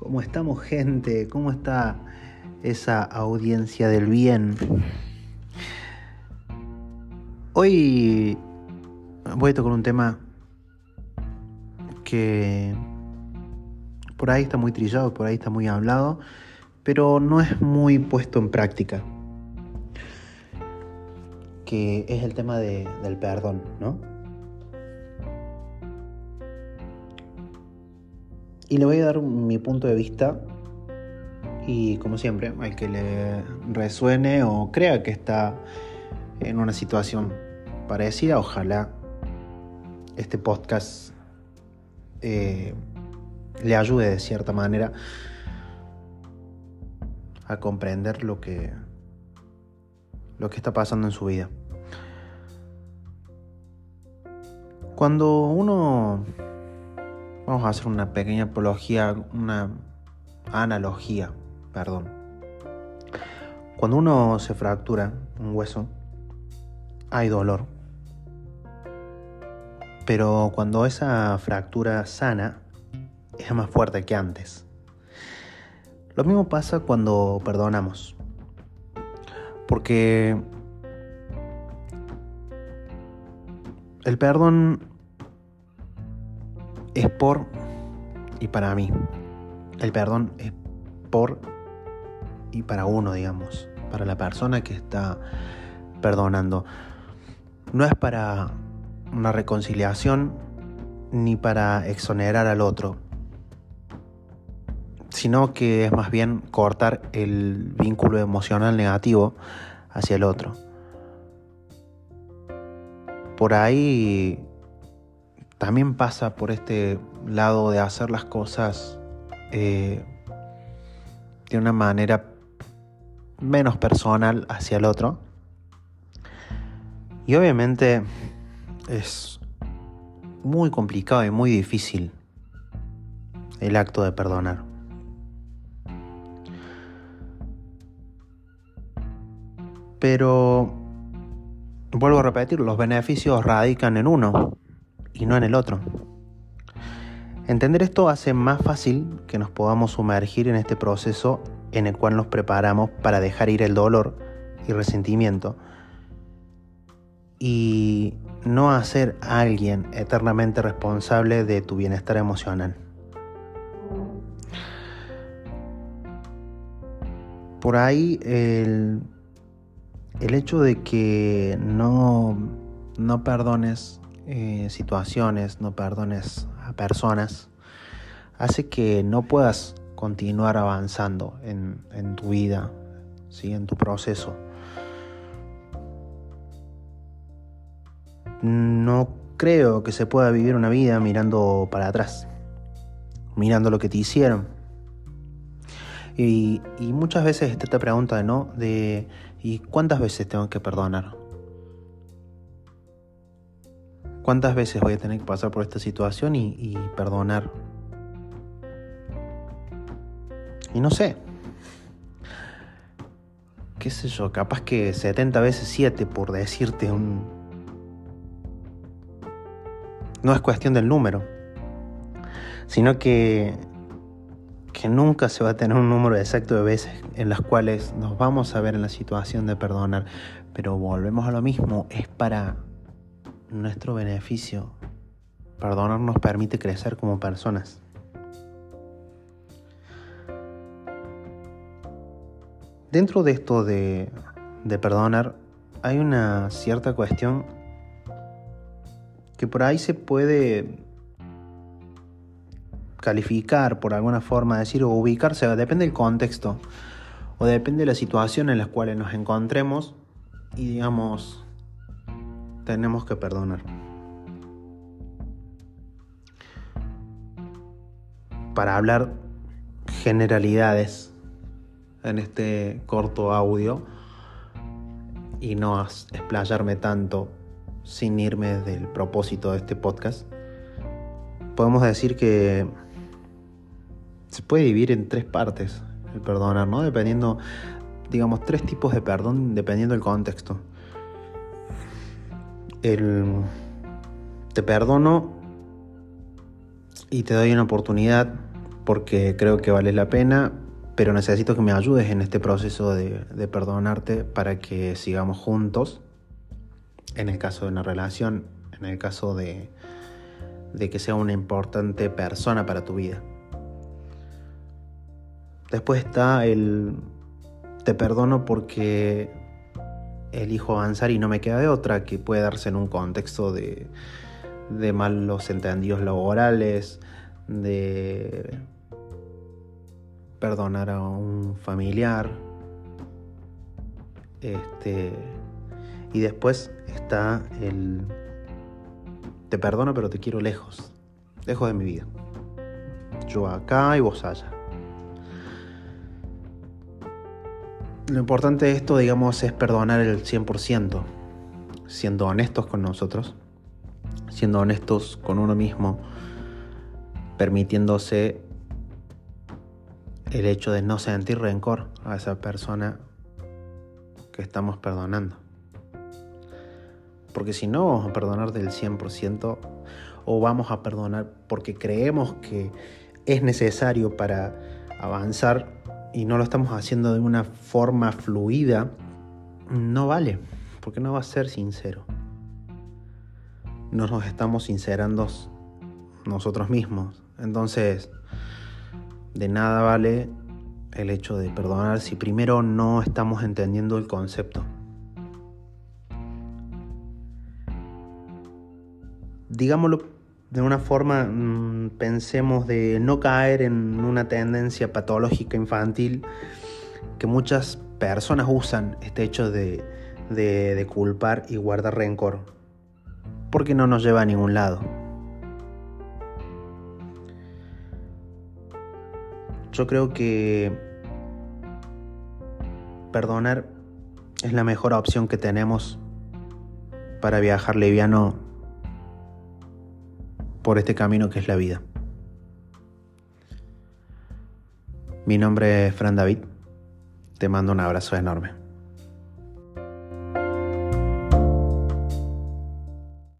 ¿Cómo estamos gente? ¿Cómo está esa audiencia del bien? Hoy voy a tocar un tema que por ahí está muy trillado, por ahí está muy hablado, pero no es muy puesto en práctica. Que es el tema del perdón, ¿no? Y le voy a dar mi punto de vista y como siempre, al que le resuene o crea que está en una situación parecida, ojalá este podcast eh, le ayude de cierta manera a comprender lo que, lo que está pasando en su vida. Cuando uno Vamos a hacer una pequeña apología, una analogía, perdón. Cuando uno se fractura un hueso, hay dolor. Pero cuando esa fractura sana, es más fuerte que antes. Lo mismo pasa cuando perdonamos. Porque el perdón es por y para mí. El perdón es por y para uno, digamos, para la persona que está perdonando. No es para una reconciliación ni para exonerar al otro, sino que es más bien cortar el vínculo emocional negativo hacia el otro. Por ahí también pasa por este lado de hacer las cosas eh, de una manera menos personal hacia el otro. Y obviamente es muy complicado y muy difícil el acto de perdonar. Pero, vuelvo a repetir, los beneficios radican en uno y no en el otro. Entender esto hace más fácil que nos podamos sumergir en este proceso en el cual nos preparamos para dejar ir el dolor y resentimiento y no hacer a alguien eternamente responsable de tu bienestar emocional. Por ahí el, el hecho de que no, no perdones eh, situaciones, no perdones a personas, hace que no puedas continuar avanzando en, tu vida, ¿sí? en tu proceso. No creo que se pueda vivir una vida mirando para atrás, mirando lo que te hicieron. Y, muchas veces esta pregunta, ¿no? De ¿y cuántas veces tengo que perdonar? ¿Cuántas veces voy a tener que pasar por esta situación y, perdonar? Y no sé. ¿Qué sé yo? Capaz que 70 veces 7 por decirte un... No es cuestión del número. Sino que que nunca se va a tener un número exacto de veces en las cuales nos vamos a ver en la situación de perdonar. Pero volvemos a lo mismo, es para nuestro beneficio. Perdonar nos permite crecer como personas. Dentro de esto de, de perdonar hay una cierta cuestión que por ahí se puede calificar por alguna forma, decir o ubicarse, depende del contexto o depende de la situación en la cual nos encontremos y digamos tenemos que perdonar. Para hablar generalidades en este corto audio y no explayarme tanto sin irme del propósito de este podcast, podemos decir que se puede dividir en tres partes el perdonar, ¿no? Dependiendo, digamos, tres tipos de perdón dependiendo del contexto el te perdono y te doy una oportunidad porque creo que vale la pena, pero necesito que me ayudes en este proceso de, de perdonarte para que sigamos juntos, en el caso de una relación, en el caso de, de que sea una importante persona para tu vida. Después está el te perdono porque elijo avanzar y no me queda de otra, que puede darse en un contexto de, malos entendidos laborales, de perdonar a un familiar. Este, y después está el te perdono pero te quiero lejos, lejos de mi vida. Yo acá y vos allá. Lo importante de esto, digamos, es perdonar el 100%, siendo honestos con nosotros, siendo honestos con uno mismo, permitiéndose el hecho de no sentir rencor a esa persona que estamos perdonando. Porque si no vamos a perdonar del 100% o vamos a perdonar porque creemos que es necesario para avanzar y no lo estamos haciendo de una forma fluida, no vale, porque no va a ser sincero. No nos estamos sincerando nosotros mismos. Entonces, de nada vale el hecho de perdonar si primero no estamos entendiendo el concepto. Digámoslo de una forma mm, pensemos de no caer en una tendencia patológica infantil que muchas personas usan este hecho de, de culpar y guardar rencor, porque no nos lleva a ningún lado. Yo creo que perdonar es la mejor opción que tenemos para viajar liviano por este camino que es la vida. Mi nombre es Fran David. Te mando un abrazo enorme.